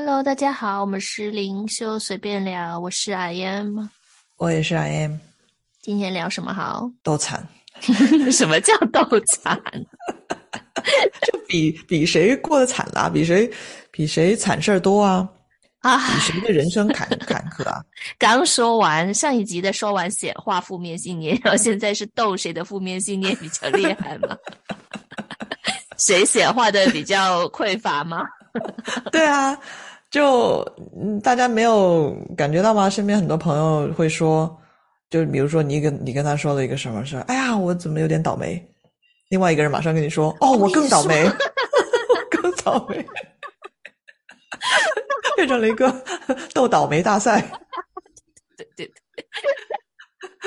Hello，大家好，我们是灵修随便聊，我是 I am，我也是 I am。今天聊什么好？斗惨？什么叫斗惨？就比比谁过得惨啦，比谁比谁惨事儿多啊？啊，比谁的人生坎坎坷啊？刚说完上一集的说完显化负面信念，然后现在是斗谁的负面信念比较厉害吗？谁显化的比较匮乏吗？对啊，就，大家没有感觉到吗？身边很多朋友会说，就比如说你跟你跟他说了一个什么事哎呀，我怎么有点倒霉？另外一个人马上跟你说，哦，我更倒霉，更倒霉。变成了一个 斗倒霉大赛，对对对，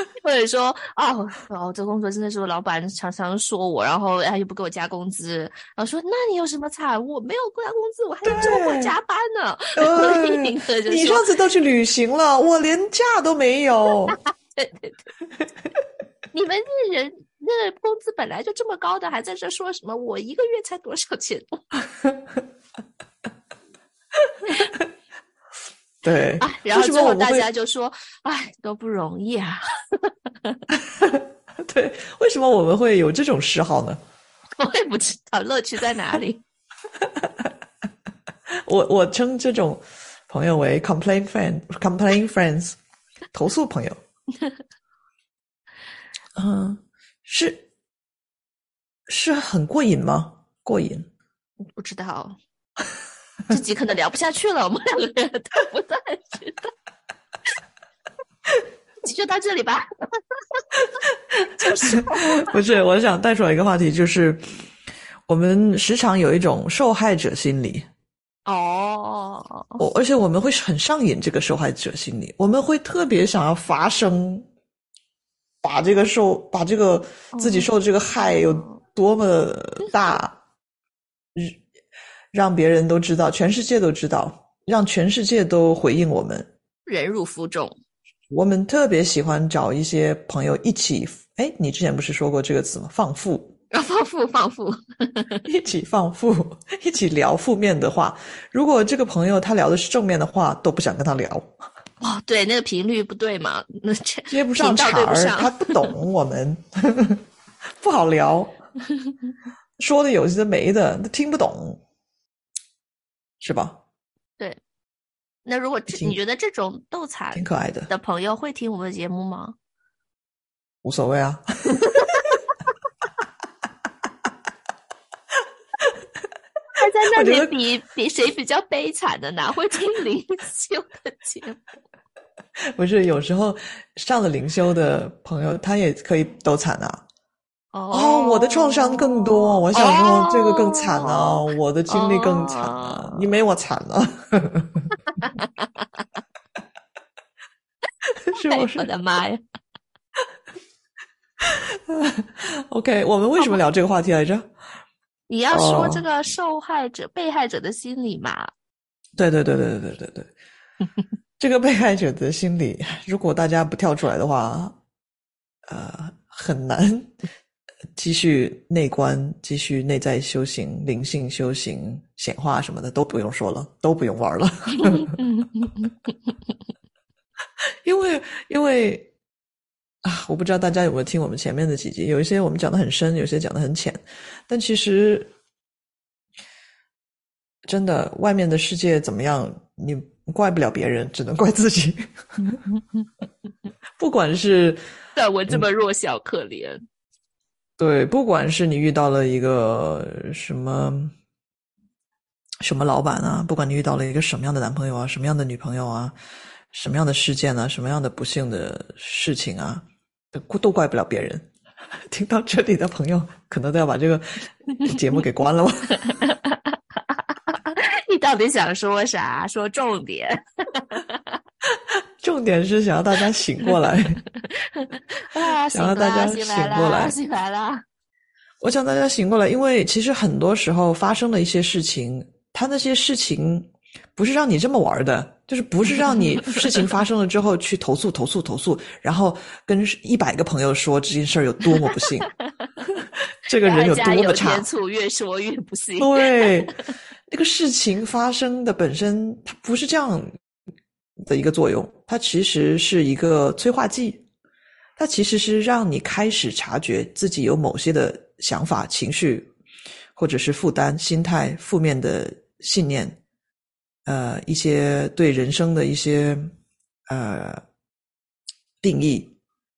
或者说啊，哦，这工作真的是我老板常常说我，然后哎又不给我加工资，然后说那你有什么惨？我没有加工资，我还要周末加班呢。你上次都去旅行了，我连假都没有。对对对，你们这人那工资本来就这么高的，还在这说什么？我一个月才多少钱？对，然后最后大家就说：“哎，都不容易啊。”对，为什么我们会有这种嗜好呢？我也不知道乐趣在哪里。我我称这种朋友为 “complain friend”，“complain friends”，投诉朋友。嗯，是是很过瘾吗？过瘾？不知道。这集可能聊不下去了，我们两个人都不太知道。就到这里吧。就是 不是？我想带出来一个话题，就是我们时常有一种受害者心理。哦。我而且我们会很上瘾这个受害者心理，我们会特别想要发声，把这个受把这个自己受的这个害有多么大。让别人都知道，全世界都知道，让全世界都回应我们，忍辱负重。我们特别喜欢找一些朋友一起，哎，你之前不是说过这个词吗？放负啊，放负，放负，一起放负，一起聊负面的话。如果这个朋友他聊的是正面的话，都不想跟他聊。哦，对，那个频率不对嘛，那接不上茬儿，他不懂我们，不好聊，说的有些没的，他听不懂。是吧？对，那如果这你觉得这种斗惨挺可爱的的朋友会听我们的节目吗？无所谓啊。还在那里比比谁比较悲惨的呢 会听灵修的节目？不是，有时候上了灵修的朋友，他也可以斗惨啊。哦，我的创伤更多，我想说这个更惨啊，我的经历更惨啊，你没我惨啊，是不是？我的妈呀！OK，我们为什么聊这个话题来着？你要说这个受害者、被害者的心理嘛？对对对对对对对对，这个被害者的心理，如果大家不跳出来的话，呃，很难。继续内观，继续内在修行、灵性修行、显化什么的都不用说了，都不用玩了。因为，因为啊，我不知道大家有没有听我们前面的几集，有一些我们讲的很深，有些讲的很浅，但其实真的，外面的世界怎么样，你怪不了别人，只能怪自己。不管是但我这么弱小可怜。对，不管是你遇到了一个什么什么老板啊，不管你遇到了一个什么样的男朋友啊，什么样的女朋友啊，什么样的事件啊，什么样的不幸的事情啊，都都怪不了别人。听到这里的朋友，可能都要把这个 节目给关了吧？你到底想说啥？说重点。重点是想要大家醒过来，想要大家醒过来，醒来了。我想大家醒过来，因为其实很多时候发生的一些事情，他那些事情不是让你这么玩的，就是不是让你 事情发生了之后去投诉、投诉、投诉，然后跟一百个朋友说这件事儿有多么不幸，这个人有多么差，越说越不幸。对，那个事情发生的本身，它不是这样的一个作用，它其实是一个催化剂，它其实是让你开始察觉自己有某些的想法、情绪，或者是负担、心态、负面的信念，呃，一些对人生的一些呃定义，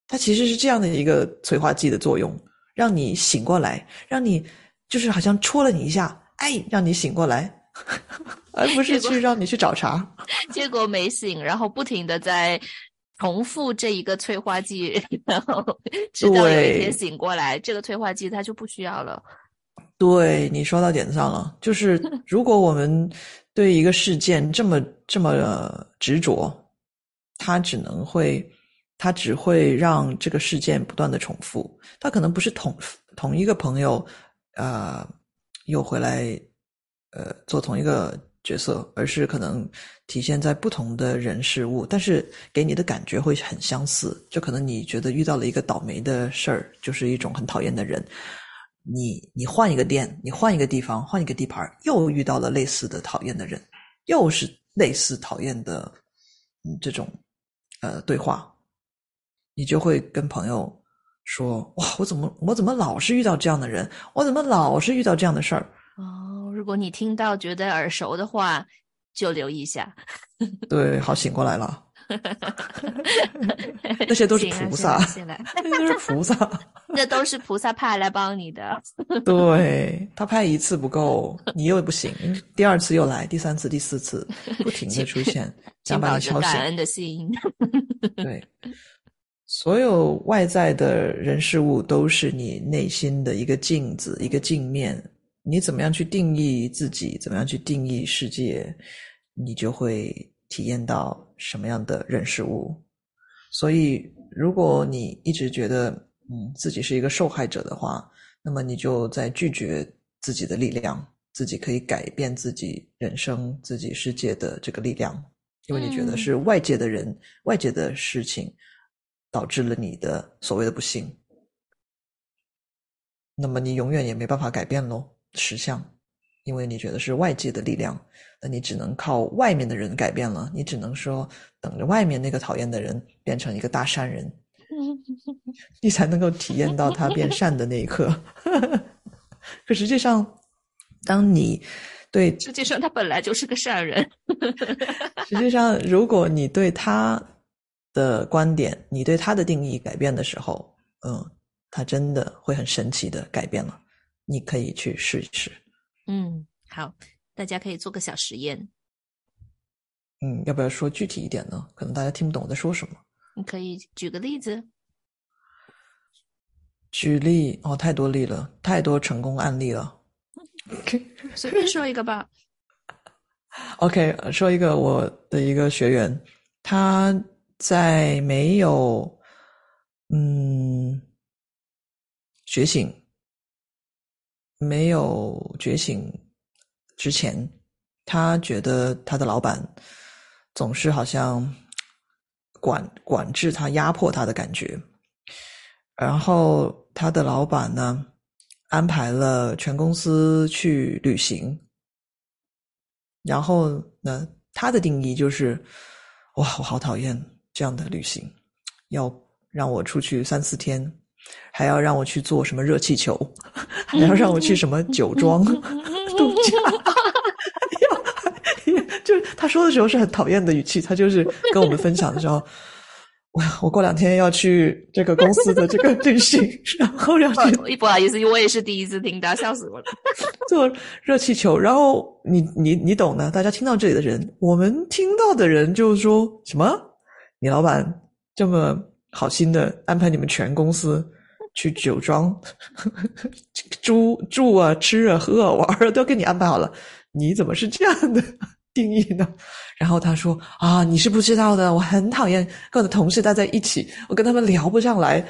它其实是这样的一个催化剂的作用，让你醒过来，让你就是好像戳了你一下。哎，让你醒过来，而不是去让你去找茬。结果没醒，然后不停的在重复这一个催化剂，然后直到有一天醒过来，这个催化剂它就不需要了。对你说到点子上了，就是 如果我们对一个事件这么这么执着，它只能会，它只会让这个事件不断的重复。它可能不是同同一个朋友，呃。又回来，呃，做同一个角色，而是可能体现在不同的人事物，但是给你的感觉会很相似。就可能你觉得遇到了一个倒霉的事儿，就是一种很讨厌的人。你你换一个店，你换一个地方，换一个地盘，又遇到了类似的讨厌的人，又是类似讨厌的这种呃对话，你就会跟朋友。说哇，我怎么我怎么老是遇到这样的人？我怎么老是遇到这样的事儿？哦，如果你听到觉得耳熟的话，就留意一下。对，好醒过来了。那些都是菩萨，那些都是菩萨，那都是菩萨派来帮你的。对他派一次不够，你又不行，第二次又来，第三次、第四次，不停的出现，想把你敲醒。感恩的心。对。所有外在的人事物都是你内心的一个镜子，一个镜面。你怎么样去定义自己，怎么样去定义世界，你就会体验到什么样的人事物。所以，如果你一直觉得嗯自己是一个受害者的话，那么你就在拒绝自己的力量，自己可以改变自己人生、自己世界的这个力量，因为你觉得是外界的人、外界的事情。导致了你的所谓的不幸，那么你永远也没办法改变喽实相，因为你觉得是外界的力量，那你只能靠外面的人改变了，你只能说等着外面那个讨厌的人变成一个大善人，你才能够体验到他变善的那一刻。可实际上，当你对 实际上他本来就是个善人，实际上如果你对他。的观点，你对他的定义改变的时候，嗯，他真的会很神奇的改变了。你可以去试一试。嗯，好，大家可以做个小实验。嗯，要不要说具体一点呢？可能大家听不懂我在说什么。你可以举个例子。举例哦，太多例了，太多成功案例了。随便说一个吧。OK，说一个我的一个学员，他。在没有嗯觉醒、没有觉醒之前，他觉得他的老板总是好像管管制他、压迫他的感觉。然后他的老板呢，安排了全公司去旅行。然后呢，他的定义就是：哇，我好讨厌。这样的旅行，要让我出去三四天，还要让我去做什么热气球，还要让我去什么酒庄 度假。就是他说的时候是很讨厌的语气，他就是跟我们分享的时候，我我过两天要去这个公司的这个旅行，然后要去。不好意思，我也是第一次听到，笑死我了。做热气球，然后你你你懂的，大家听到这里的人，我们听到的人就是说什么？你老板这么好心的安排你们全公司去酒庄 住住啊、吃啊、喝啊、玩啊，都给你安排好了，你怎么是这样的 定义呢？然后他说：“啊，你是不知道的，我很讨厌跟我的同事待在一起，我跟他们聊不上来。”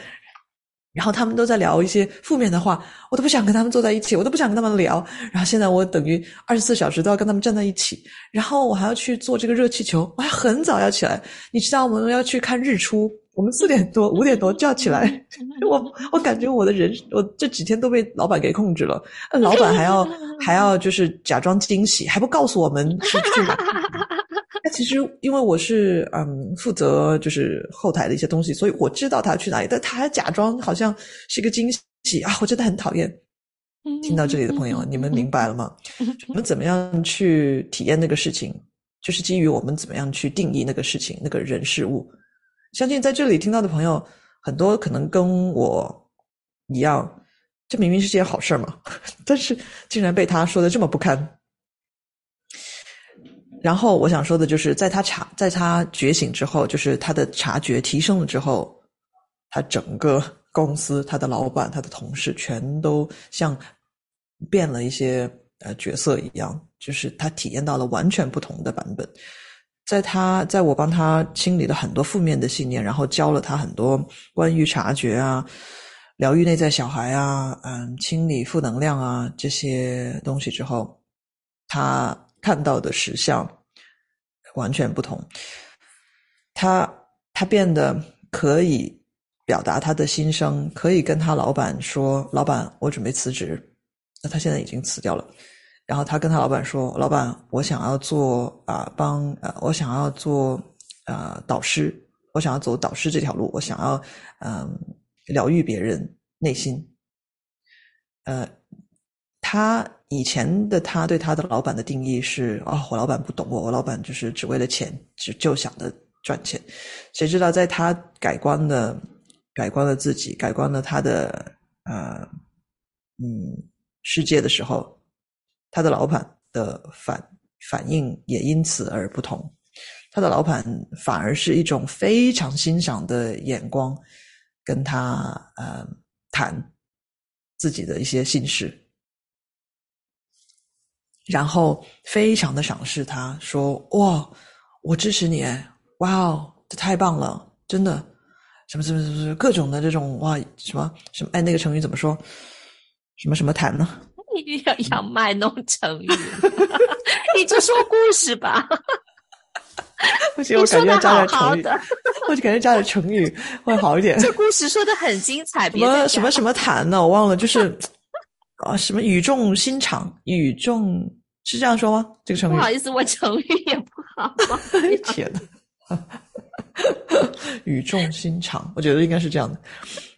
然后他们都在聊一些负面的话，我都不想跟他们坐在一起，我都不想跟他们聊。然后现在我等于二十四小时都要跟他们站在一起，然后我还要去做这个热气球，我还很早要起来。你知道我们要去看日出，我们四点多、五点多叫起来，我我感觉我的人，我这几天都被老板给控制了。老板还要 还要就是假装惊喜，还不告诉我们是去哪。那其实因为我是嗯负责就是后台的一些东西，所以我知道他去哪里，但他还假装好像是一个惊喜啊！我真的很讨厌。听到这里的朋友，你们明白了吗？我们怎么样去体验那个事情，就是基于我们怎么样去定义那个事情、那个人事物。相信在这里听到的朋友，很多可能跟我一样，这明明是件好事嘛，但是竟然被他说的这么不堪。然后我想说的就是，在他察，在他觉醒之后，就是他的察觉提升了之后，他整个公司、他的老板、他的同事，全都像变了一些呃角色一样，就是他体验到了完全不同的版本。在他在我帮他清理了很多负面的信念，然后教了他很多关于察觉啊、疗愈内在小孩啊、嗯、清理负能量啊这些东西之后，他。看到的实相完全不同，他他变得可以表达他的心声，可以跟他老板说：“老板，我准备辞职。”那他现在已经辞掉了。然后他跟他老板说：“老板，我想要做啊，帮呃，我想要做啊导师，我想要走导师这条路，我想要嗯疗愈别人内心。”呃，他。以前的他对他的老板的定义是啊，我老板不懂我，我老板就是只为了钱，只就想着赚钱。谁知道在他改观的、改观了自己、改观了他的呃嗯世界的时候，他的老板的反反应也因此而不同。他的老板反而是一种非常欣赏的眼光，跟他呃谈自己的一些心事。然后非常的赏识他，说：“哇，我支持你！哇哦，这太棒了，真的，什么什么什么各种的这种哇，什么什么哎，那个成语怎么说？什么什么谈呢？你 要要卖弄成语，你就说故事吧。不行，我感觉加点成语，我就感觉加点成语会好一点。这故事说的很精彩，什么什么什么谈呢？我忘了，就是。啊，什么语重心长？语重是这样说吗？这个成语不好意思，我成语也不好。天呐，语重心长，我觉得应该是这样的。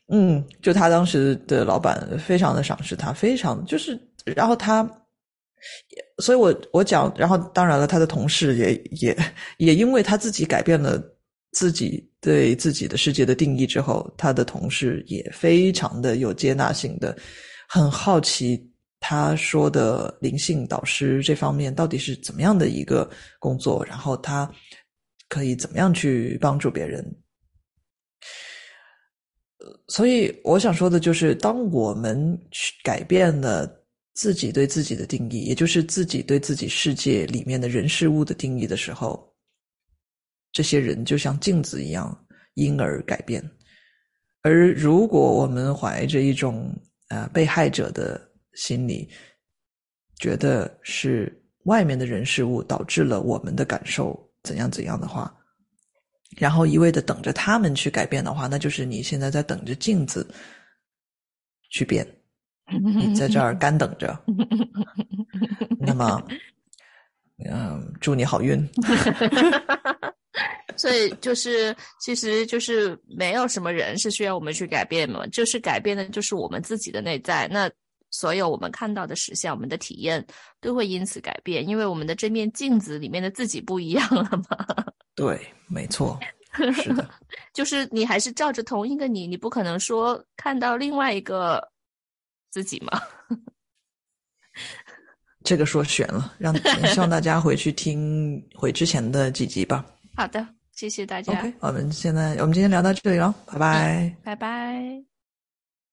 嗯，就他当时的老板非常的赏识他，非常就是，然后他，所以我我讲，然后当然了，他的同事也也也因为他自己改变了自己对自己的世界的定义之后，他的同事也非常的有接纳性的。很好奇他说的灵性导师这方面到底是怎么样的一个工作，然后他可以怎么样去帮助别人？所以我想说的就是，当我们去改变了自己对自己的定义，也就是自己对自己世界里面的人事物的定义的时候，这些人就像镜子一样，因而改变。而如果我们怀着一种呃，被害者的心理觉得是外面的人事物导致了我们的感受怎样怎样的话，然后一味的等着他们去改变的话，那就是你现在在等着镜子去变，你在这儿干等着。那么，嗯，祝你好运。所以就是，其实就是没有什么人是需要我们去改变嘛，就是改变的就是我们自己的内在。那所有我们看到的实相，我们的体验都会因此改变，因为我们的这面镜子里面的自己不一样了嘛。对，没错，是的，就是你还是照着同一个你，你不可能说看到另外一个自己嘛。这个说悬了，让 希望大家回去听回之前的几集吧。好的。谢谢大家。OK，我们现在我们今天聊到这里了，拜拜，拜拜。